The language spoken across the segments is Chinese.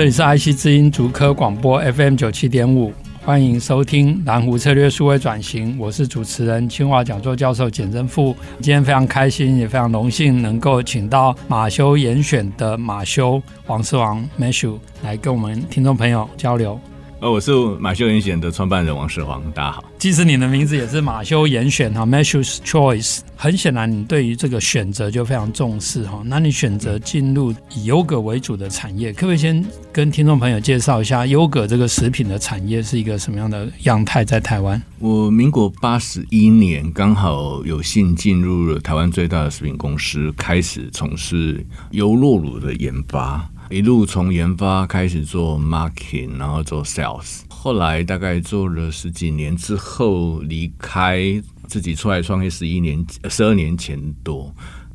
这里是爱惜之音足科广播 FM 九七点五，欢迎收听蓝湖策略数位转型。我是主持人清华讲座教授简正富。今天非常开心，也非常荣幸能够请到马修严选的马修王思王 Matthew 来跟我们听众朋友交流。呃，我是马修严选的创办人王世煌，大家好。其实你的名字也是马修严选哈，Matthew's Choice。很显然，你对于这个选择就非常重视哈。那你选择进入以优格为主的产业，可不可以先跟听众朋友介绍一下优格这个食品的产业是一个什么样的样态？在台湾，我民国八十一年刚好有幸进入了台湾最大的食品公司，开始从事优酪乳的研发。一路从研发开始做 marketing，然后做 sales，后来大概做了十几年之后离开，自己出来创业十一年，十二年前多。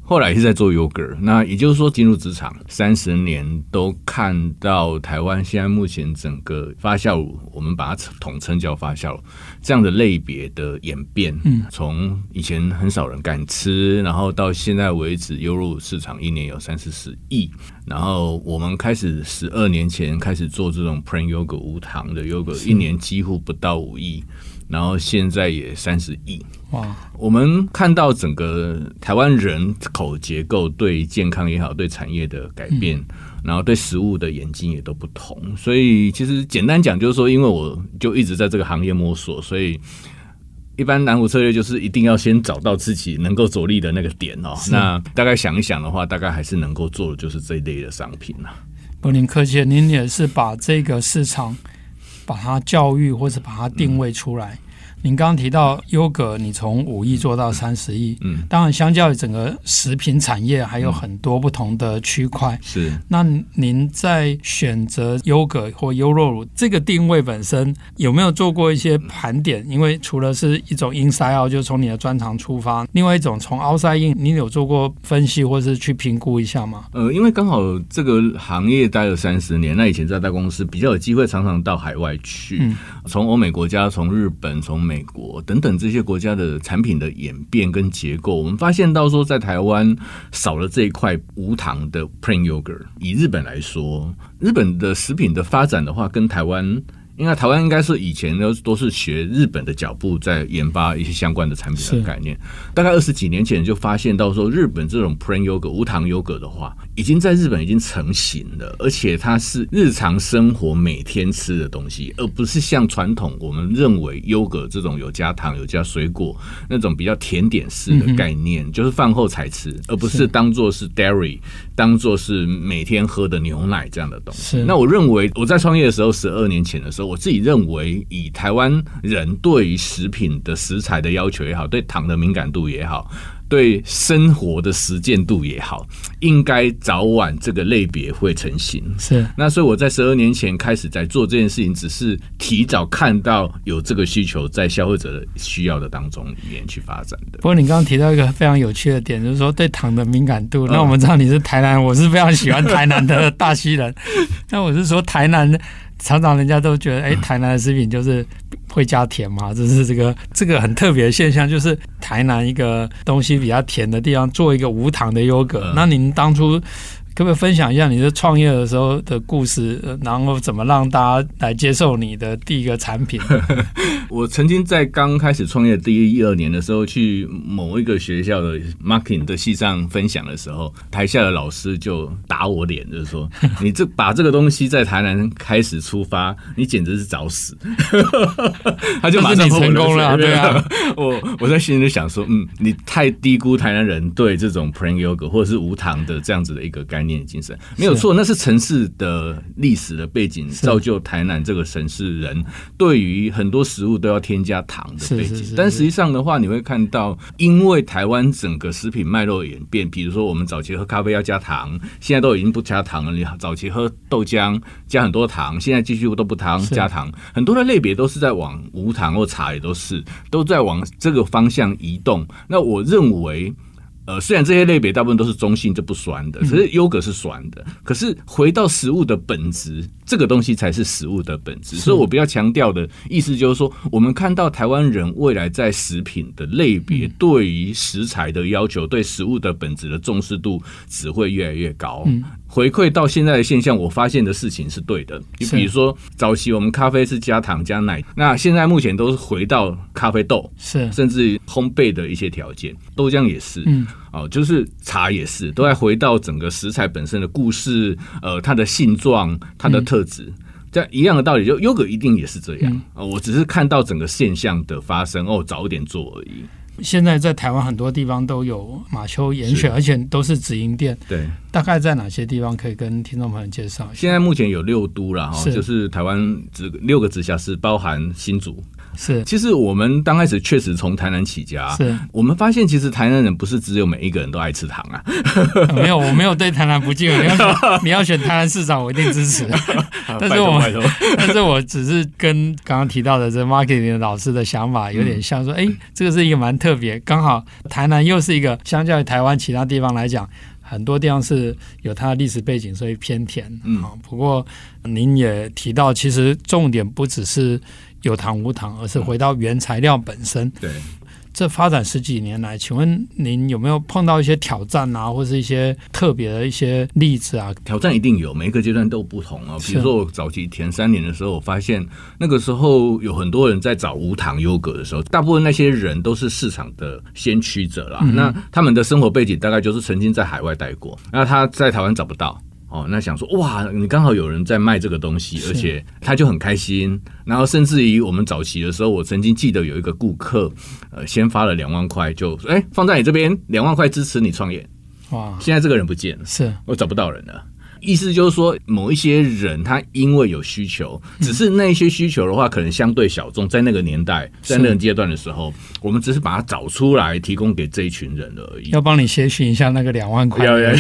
后来是在做 yogurt，，那也就是说进入职场三十年，都看到台湾现在目前整个发酵乳，我们把它统称叫发酵乳这样的类别的演变。嗯，从以前很少人敢吃，然后到现在为止，优乳市场一年有三四十亿。然后我们开始十二年前开始做这种 plain yogurt 无糖的 yogurt，，一年几乎不到五亿。然后现在也三十亿哇！我们看到整个台湾人口结构对健康也好，对产业的改变，嗯、然后对食物的眼睛也都不同。所以其实简单讲就是说，因为我就一直在这个行业摸索，所以一般南湖策略就是一定要先找到自己能够着力的那个点哦。那大概想一想的话，大概还是能够做的就是这一类的商品了。不，您客气，您也是把这个市场。把它教育或者把它定位出来。您刚刚提到优格，你从五亿做到三十亿，嗯，当然相较于整个食品产业还有很多不同的区块。是，那您在选择优格或优酪乳这个定位本身有没有做过一些盘点？因为除了是一种 inside out，就是从你的专长出发，另外一种从 outside in，你有做过分析或是去评估一下吗？呃，因为刚好这个行业待了三十年，那以前在大公司比较有机会，常常到海外去，嗯，从欧美国家，从日本，从美。美国等等这些国家的产品的演变跟结构，我们发现到说，在台湾少了这一块无糖的 plain yogurt。以日本来说，日本的食品的发展的话，跟台湾。应该台湾应该是以前都都是学日本的脚步，在研发一些相关的产品的概念。大概二十几年前就发现到说，日本这种 plain yogurt 无糖 yogurt 的话，已经在日本已经成型了，而且它是日常生活每天吃的东西，而不是像传统我们认为优格这种有加糖、有加水果那种比较甜点式的概念，就是饭后才吃，而不是当做是 dairy，当做是每天喝的牛奶这样的东西。那我认为我在创业的时候，十二年前的时候。我自己认为，以台湾人对于食品的食材的要求也好，对糖的敏感度也好，对生活的实践度也好，应该早晚这个类别会成型。是，那所以我在十二年前开始在做这件事情，只是提早看到有这个需求在消费者的需要的当中里面去发展的。不过你刚刚提到一个非常有趣的点，就是说对糖的敏感度。那我们知道你是台南，我是非常喜欢台南的大溪人。那我是说台南。常常人家都觉得，哎，台南的食品就是会加甜嘛，这是这个这个很特别的现象，就是台南一个东西比较甜的地方，做一个无糖的优格。那您当初，可不可以分享一下你的创业的时候的故事，然后怎么让大家来接受你的第一个产品？我曾经在刚开始创业第一一二年的时候，去某一个学校的 marketing 的系上分享的时候，台下的老师就打我脸，就是说 你这把这个东西在台南开始出发，你简直是找死。他就马上成功了，对啊。我我在心里就想说，嗯，你太低估台南人对这种 plain yogurt 或者是无糖的这样子的一个概念。念的精神，没有错，那是城市的历史的背景造就台南这个城市人对于很多食物都要添加糖的背景。但实际上的话，你会看到，因为台湾整个食品脉络演变，比如说我们早期喝咖啡要加糖，现在都已经不加糖了。你早期喝豆浆加很多糖，现在继续都不糖加糖，很多的类别都是在往无糖或茶也都是都在往这个方向移动。那我认为。呃，虽然这些类别大部分都是中性，就不酸的，可是优格是酸的。可是回到食物的本质，这个东西才是食物的本质。所以我比较强调的意思就是说，我们看到台湾人未来在食品的类别，对于食材的要求，对食物的本质的重视度只会越来越高。回馈到现在的现象，我发现的事情是对的。你比如说，早期我们咖啡是加糖加奶，那现在目前都是回到咖啡豆，是甚至于烘焙的一些条件，豆浆也是，嗯。哦，就是茶也是，都在回到整个食材本身的故事，呃，它的性状、它的特质，这样一样的道理，就优格一定也是这样啊、嗯哦。我只是看到整个现象的发生，哦，早一点做而已。现在在台湾很多地方都有马丘严选，而且都是直营店。对，大概在哪些地方可以跟听众朋友介绍？现在目前有六都了哈，就是台湾直六个直辖市，包含新竹。是，其实我们刚开始确实从台南起家，是我们发现其实台南人不是只有每一个人都爱吃糖啊。没有，我没有对台南不敬。你要 选你要选台南市长，我一定支持。但是我 但是我只是跟刚刚提到的这 marketing 老师的想法有点像，说，哎、嗯，这个是一个蛮特别，刚好台南又是一个相较于台湾其他地方来讲，很多地方是有它的历史背景，所以偏甜。嗯，不过您也提到，其实重点不只是。有糖无糖，而是回到原材料本身。对，这发展十几年来，请问您有没有碰到一些挑战啊，或是一些特别的一些例子啊？挑战一定有，每一个阶段都不同啊。比如说我早期前三年的时候，我发现那个时候有很多人在找无糖优格的时候，大部分那些人都是市场的先驱者啦。嗯、那他们的生活背景大概就是曾经在海外待过，那他在台湾找不到。哦，那想说哇，你刚好有人在卖这个东西，而且他就很开心。然后甚至于我们早期的时候，我曾经记得有一个顾客，呃，先发了两万块，就哎放在你这边，两万块支持你创业。哇，现在这个人不见了，是我找不到人了。意思就是说，某一些人他因为有需求，只是那些需求的话，可能相对小众，在那个年代，在那个阶段的时候，我们只是把它找出来，提供给这一群人而已。要帮你协寻一下那个两万块。要要要。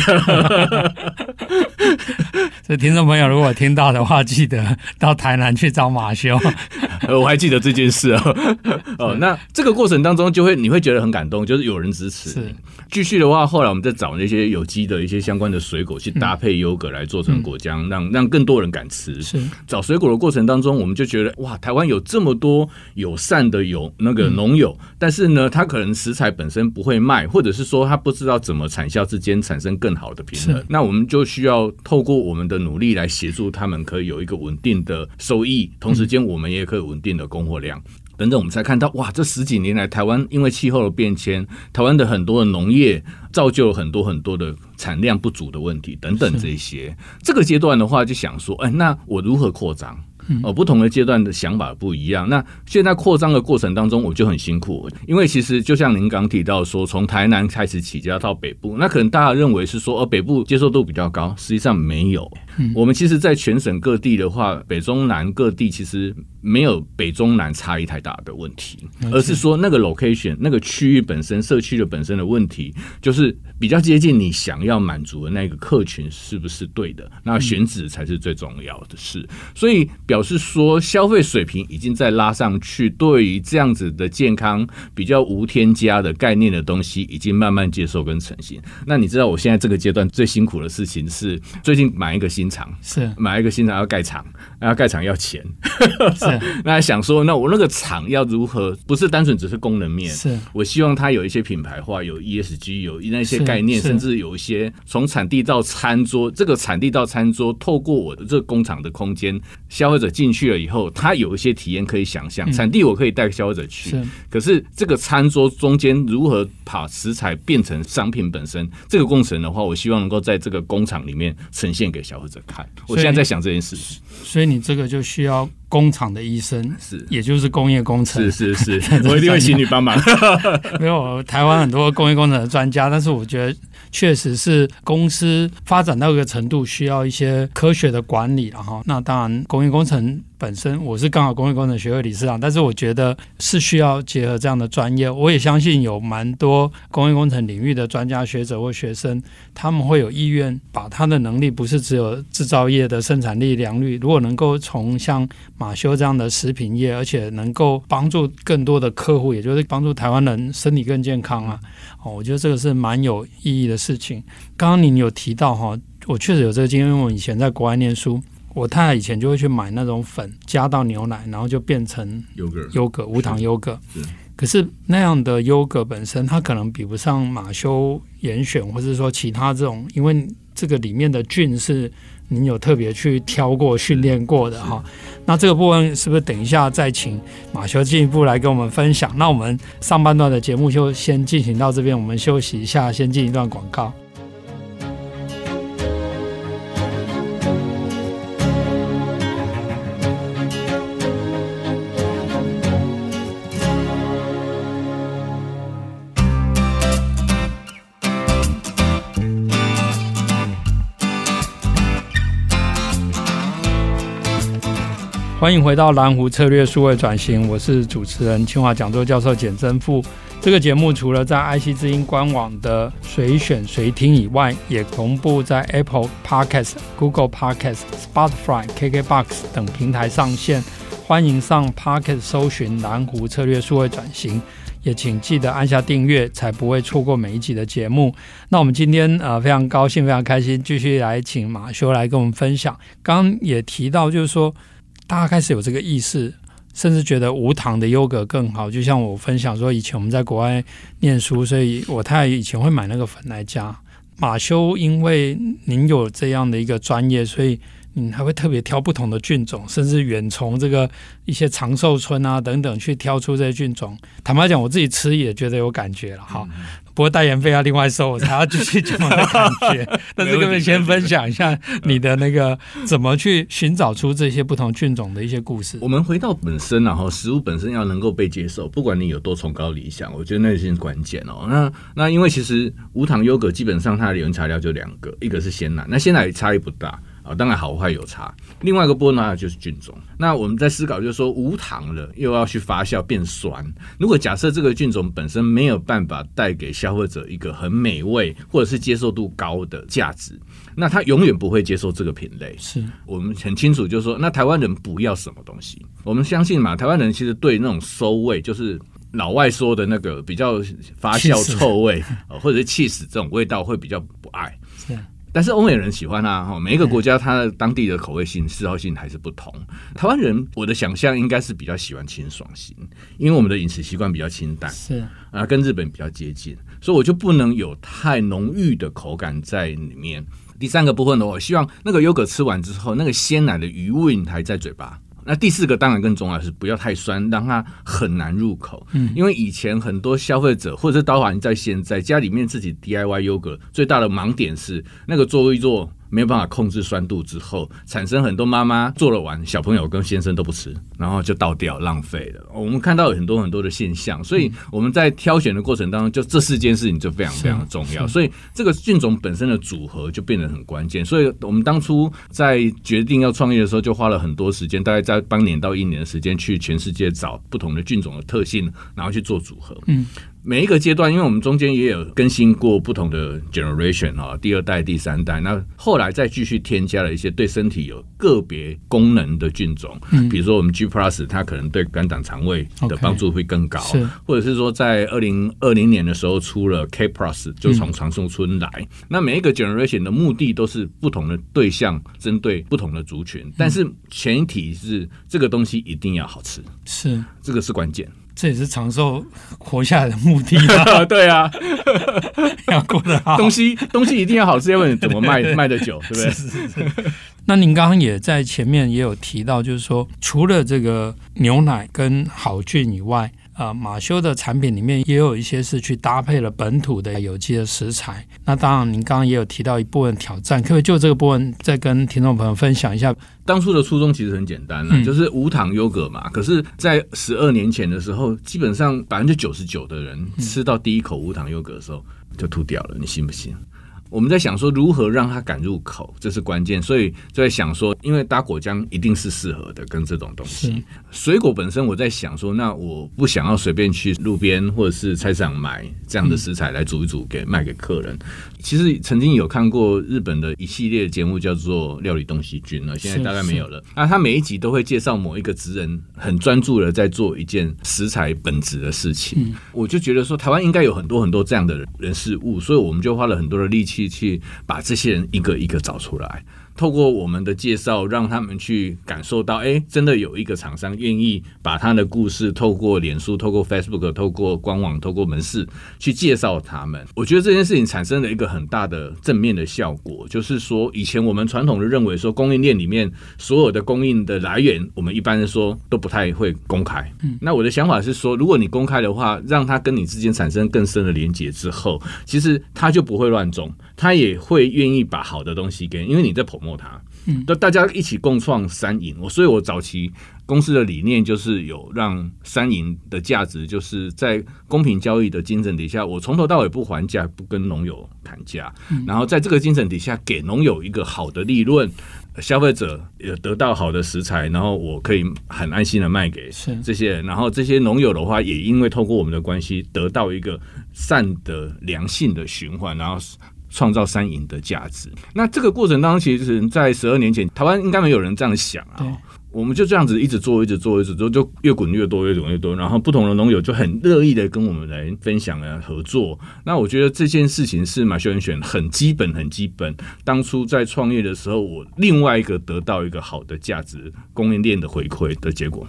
所以 听众朋友，如果听到的话，记得到台南去找马修。我还记得这件事哦。哦，那这个过程当中，就会你会觉得很感动，就是有人支持。是。继续的话，后来我们再找那些有机的一些相关的水果去搭配优格。来做成果浆，让让更多人敢吃。是找水果的过程当中，我们就觉得哇，台湾有这么多友善的有那个农友，嗯，但是呢，他可能食材本身不会卖，或者是说他不知道怎么产销之间产生更好的平衡。那我们就需要透过我们的努力来协助他们，可以有一个稳定的收益，同时间我们也可以稳定的供货量。等等，我们才看到哇，这十几年来，台湾因为气候的变迁，台湾的很多的农业造就了很多很多的产量不足的问题等等这些。这个阶段的话，就想说，哎，那我如何扩张？哦，不同的阶段的想法不一样。那现在扩张的过程当中，我就很辛苦，因为其实就像您刚提到说，从台南开始起家到北部，那可能大家认为是说，呃，北部接受度比较高，实际上没有。我们其实，在全省各地的话，北中南各地其实没有北中南差异太大的问题，而是说那个 location 那个区域本身社区的本身的问题，就是比较接近你想要满足的那个客群是不是对的？那选址才是最重要的事。所以表示说消费水平已经在拉上去，对于这样子的健康比较无添加的概念的东西，已经慢慢接受跟成型。那你知道我现在这个阶段最辛苦的事情是最近买一个新。厂。是。买一个新厂要盖厂，要盖厂要钱，是。那还想说，那我那个厂要如何？不是单纯只是功能面，是。我希望它有一些品牌化，有 ESG，有那些概念，甚至有一些从产地到餐桌，这个产地到餐桌，透过我的这个工厂的空间，消费者进去了以后，他有一些体验可以想象。产地我可以带消费者去，可是这个餐桌中间如何把食材变成商品本身，这个过程的话，我希望能够在这个工厂里面呈现给消费者。看，我现在在想这件事情，所以你这个就需要工厂的医生，是，也就是工业工程，是是是，我一定会请你帮忙。没有台湾很多工业工程的专家，但是我觉得确实是公司发展到一个程度，需要一些科学的管理，然后那当然工业工程。本身我是刚好工业工程学会理事长，但是我觉得是需要结合这样的专业。我也相信有蛮多工业工程领域的专家学者或学生，他们会有意愿把他的能力，不是只有制造业的生产力良率，如果能够从像马修这样的食品业，而且能够帮助更多的客户，也就是帮助台湾人身体更健康啊，哦，我觉得这个是蛮有意义的事情。刚刚您有提到哈，我确实有这个经验，因为我以前在国外念书。我太太以前就会去买那种粉，加到牛奶，然后就变成优格，优格无糖优格。可是那样的优格本身，它可能比不上马修严选，或者说其他这种，因为这个里面的菌是您有特别去挑过、训练过的哈。那这个部分是不是等一下再请马修进一步来跟我们分享？那我们上半段的节目就先进行到这边，我们休息一下，先进一段广告。欢迎回到蓝湖策略数位转型，我是主持人清华讲座教授简真富。这个节目除了在 IC 之音官网的随选随听以外，也同步在 Apple Podcast、Google Podcast、Spotify、KKBox 等平台上线。欢迎上 Podcast 搜寻蓝湖策略数位转型，也请记得按下订阅，才不会错过每一集的节目。那我们今天呃非常高兴，非常开心，继续来请马修来跟我们分享。刚刚也提到，就是说。大家开始有这个意识，甚至觉得无糖的优格更好。就像我分享说，以前我们在国外念书，所以我太太以前会买那个粉来加。马修，因为您有这样的一个专业，所以你还会特别挑不同的菌种，甚至远从这个一些长寿村啊等等去挑出这些菌种。坦白讲，我自己吃也觉得有感觉了哈。嗯不过代言费要另外收，我才要继续讲我的感觉。但是各位先分享一下你的那个怎么去寻找出这些不同菌种的一些故事？我们回到本身，然后食物本身要能够被接受，不管你有多崇高理想，我觉得那是关键哦。那那因为其实无糖优格基本上它的原材料就两个，一个是鲜奶，那鲜奶差异不大。啊，当然好坏有差。另外一个波呢，就是菌种。那我们在思考，就是说无糖了，又要去发酵变酸。如果假设这个菌种本身没有办法带给消费者一个很美味或者是接受度高的价值，那他永远不会接受这个品类。是我们很清楚，就是说，那台湾人不要什么东西？我们相信嘛，台湾人其实对那种馊味，就是老外说的那个比较发酵臭味，或者是气死这种味道，会比较不爱。是。但是欧美人喜欢啊，哈，每一个国家它的当地的口味性、嗜好性还是不同。台湾人，我的想象应该是比较喜欢清爽型，因为我们的饮食习惯比较清淡，是啊，跟日本比较接近，所以我就不能有太浓郁的口感在里面。第三个部分呢，我希望那个优格吃完之后，那个鲜奶的余韵还在嘴巴。那第四个当然更重要，是不要太酸，让它很难入口。嗯，因为以前很多消费者或者是导航在现在家里面自己 DIY 优格最大的盲点是那个做一做。没有办法控制酸度之后，产生很多妈妈做了完，小朋友跟先生都不吃，然后就倒掉浪费了。我们看到有很多很多的现象，所以我们在挑选的过程当中，就这四件事情就非常非常的重要。所以这个菌种本身的组合就变得很关键。所以我们当初在决定要创业的时候，就花了很多时间，大概在半年到一年的时间，去全世界找不同的菌种的特性，然后去做组合。嗯。每一个阶段，因为我们中间也有更新过不同的 generation 啊，第二代、第三代，那后来再继续添加了一些对身体有个别功能的菌种，嗯，比如说我们 G Plus，它可能对肝胆肠胃的帮助会更高，是，或者是说在二零二零年的时候出了 K Plus，就从长寿村来，那每一个 generation 的目的都是不同的对象，针对不同的族群，但是前提是这个东西一定要好吃，是，这个是关键。这也是长寿活下来的目的 对啊，要过得好，东西东西一定要好吃，要不然怎么卖 卖得久，对不对？是是是。那您刚刚也在前面也有提到，就是说，除了这个牛奶跟好菌以外，呃，马修的产品里面也有一些是去搭配了本土的有机的食材。那当然，您刚刚也有提到一部分挑战，可不可以就这个部分再跟听众朋友分享一下？当初的初衷其实很简单了，就是无糖优格嘛。可是，在十二年前的时候，基本上百分之九十九的人吃到第一口无糖优格的时候就吐掉了，你信不信？我们在想说如何让它敢入口，这是关键，所以就在想说，因为搭果浆一定是适合的，跟这种东西。水果本身，我在想说，那我不想要随便去路边或者是菜市场买这样的食材来煮一煮，给卖给客人。其实曾经有看过日本的一系列节目，叫做《料理东西君》了，现在大概没有了。那他每一集都会介绍某一个职人很专注的在做一件食材本质的事情。我就觉得说，台湾应该有很多很多这样的人事物，所以我们就花了很多的力气去把这些人一个一个找出来。透过我们的介绍，让他们去感受到，哎，真的有一个厂商愿意把他的故事透过脸书、透过 Facebook、透过官网、透过门市去介绍他们。我觉得这件事情产生了一个很大的正面的效果，就是说，以前我们传统的认为说，供应链里面所有的供应的来源，我们一般说都不太会公开。嗯，那我的想法是说，如果你公开的话，让他跟你之间产生更深的连接之后，其实他就不会乱种，他也会愿意把好的东西给，因为你在捧。他，嗯，那大家一起共创三赢。我所以，我早期公司的理念就是有让三赢的价值，就是在公平交易的精神底下，我从头到尾不还价，不跟农友谈价，然后在这个精神底下，给农友一个好的利润，消费者有得到好的食材，然后我可以很安心的卖给这些人，然后这些农友的话，也因为透过我们的关系，得到一个善的良性的循环，然后。创造三赢的价值。那这个过程当中，其实，在十二年前，台湾应该没有人这样想啊。我们就这样子一直做，一直做，一直做，就越滚越多，越滚越多。然后不同的农友就很乐意的跟我们来分享啊，合作。那我觉得这件事情是马修严选很基本，很基本。当初在创业的时候，我另外一个得到一个好的价值供应链的回馈的结果。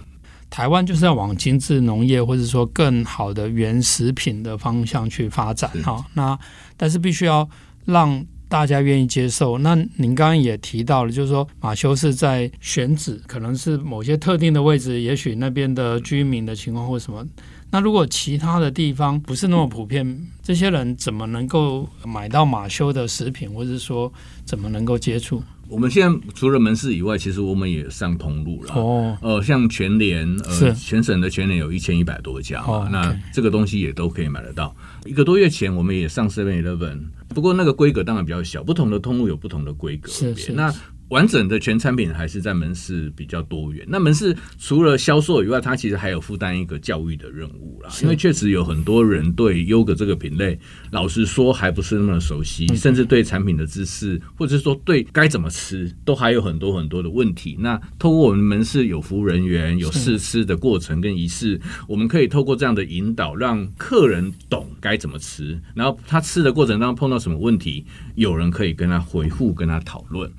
台湾就是要往精致农业，或者说更好的原食品的方向去发展哈。那但是必须要。让大家愿意接受。那您刚刚也提到了，就是说马修是在选址，可能是某些特定的位置，也许那边的居民的情况或什么。那如果其他的地方不是那么普遍，这些人怎么能够买到马修的食品，或者说怎么能够接触？我们现在除了门市以外，其实我们也上通路了。哦，呃，像全联，呃，全省的全联有一千一百多家嘛，哦，那这个东西也都可以买得到。一个多月前，我们也上 Seven Eleven，不过那个规格当然比较小，不同的通路有不同的规格。是是。那完整的全产品还是在门市比较多元。那门市除了销售以外，它其实还有负担一个教育的任务啦。因为确实有很多人对优格这个品类，老实说还不是那么熟悉，甚至对产品的知识，或者是说对该怎么吃，都还有很多很多的问题。那透过我们门市有服务人员，有试吃的过程跟仪式，我们可以透过这样的引导，让客人懂该怎么吃，然后他吃的过程当中碰到什么问题，有人可以跟他回复，跟他讨论。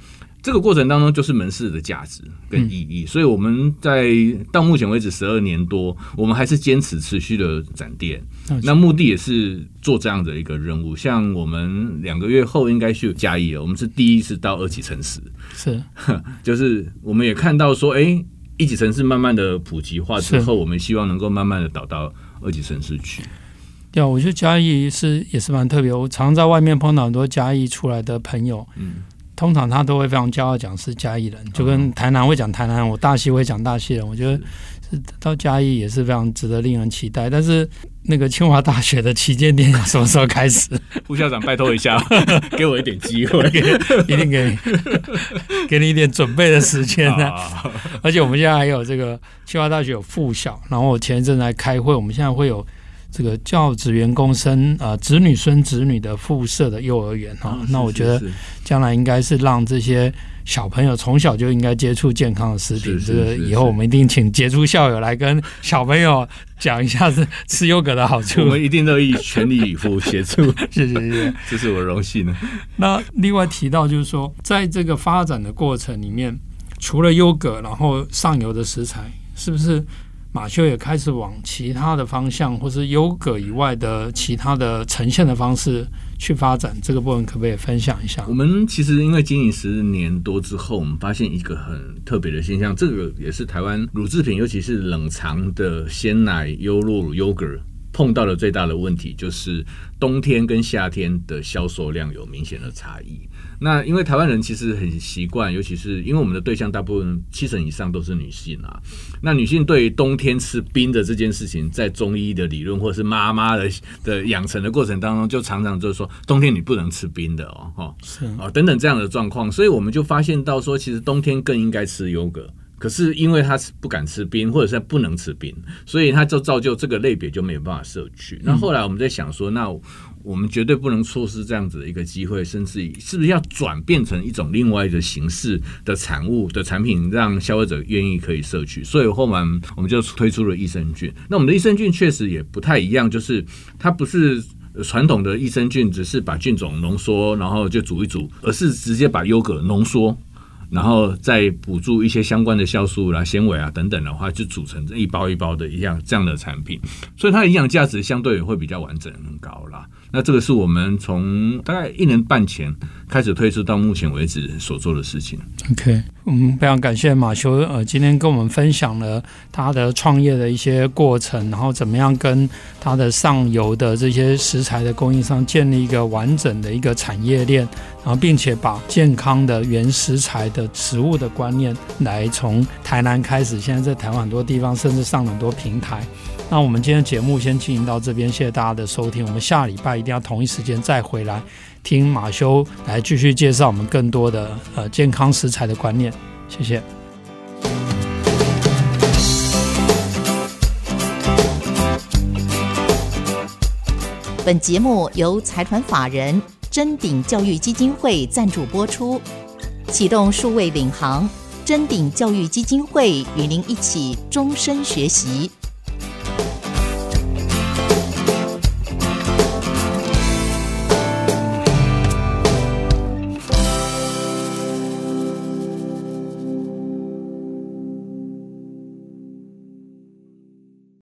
这个过程当中就是门市的价值跟意义，嗯、所以我们在到目前为止十二年多，我们还是坚持持续的展店。嗯、那目的也是做这样的一个任务。像我们两个月后应该是有嘉义了，我们是第一次到二级城市，是，就是我们也看到说，哎，一级城市慢慢的普及化之后，我们希望能够慢慢的导到二级城市去。对啊，我觉得嘉义是也是蛮特别。我常在外面碰到很多嘉义出来的朋友，嗯。通常他都会非常骄傲讲是嘉义人，就跟台南会讲台南，我大溪会讲大溪人。我觉得是到嘉义也是非常值得令人期待。但是那个清华大学的旗舰店什么时候开始？副校长拜托一下，给我一点机会，一定给你 给你一点准备的时间呢。而且我们现在还有这个清华大学有附小，然后我前一阵来开会，我们现在会有。这个教职员工生啊，子女孙子女的附设的幼儿园哈，那我觉得将来应该是让这些小朋友从小就应该接触健康的食品。这个以后我们一定请杰出校友来跟小朋友讲一下是吃优格的好处。我们一定乐意全力以赴协助，谢谢谢谢，这是我荣幸的。那另外提到就是说，在这个发展的过程里面，除了优格，然后上游的食材，是不是？马修也开始往其他的方向，或是优格以外的其他的呈现的方式去发展。这个部分可不可以分享一下？我们其实因为经营十年多之后，我们发现一个很特别的现象，这个也是台湾乳制品，尤其是冷藏的鲜奶、优酪乳、优格。碰到的最大的问题就是冬天跟夏天的销售量有明显的差异。那因为台湾人其实很习惯，尤其是因为我们的对象大部分七成以上都是女性啊。那女性对于冬天吃冰的这件事情，在中医的理论或者是妈妈的的养成的过程当中，就常常就是说冬天你不能吃冰的哦，哈，是啊，等等这样的状况，所以我们就发现到说，其实冬天更应该吃优格。可是因为他不敢吃冰，或者是不能吃冰，所以他就造就这个类别就没有办法摄取。那后来我们在想说，那我们绝对不能错失这样子的一个机会，甚至于是不是要转变成一种另外一个形式的产物的产品，让消费者愿意可以摄取。所以后面我们就推出了益生菌。那我们的益生菌确实也不太一样，就是它不是传统的益生菌，只是把菌种浓缩，然后就煮一煮，而是直接把优格浓缩。然后再补助一些相关的酵素啦、纤维啊等等的话，就组成这一包一包的一样这样的产品，所以它的营养价值相对也会比较完整、很高啦。那这个是我们从大概一年半前开始推出到目前为止所做的事情。OK，嗯，非常感谢马修，呃，今天跟我们分享了他的创业的一些过程，然后怎么样跟他的上游的这些食材的供应商建立一个完整的一个产业链，然后并且把健康的原食材的食物的观念来从台南开始，现在在台湾很多地方甚至上很多平台。那我们今天节目先进行到这边，谢谢大家的收听。我们下礼拜一定要同一时间再回来听马修来继续介绍我们更多的呃健康食材的观念。谢谢。本节目由财团法人臻鼎教育基金会赞助播出，启动数位领航，臻鼎教育基金会与您一起终身学习。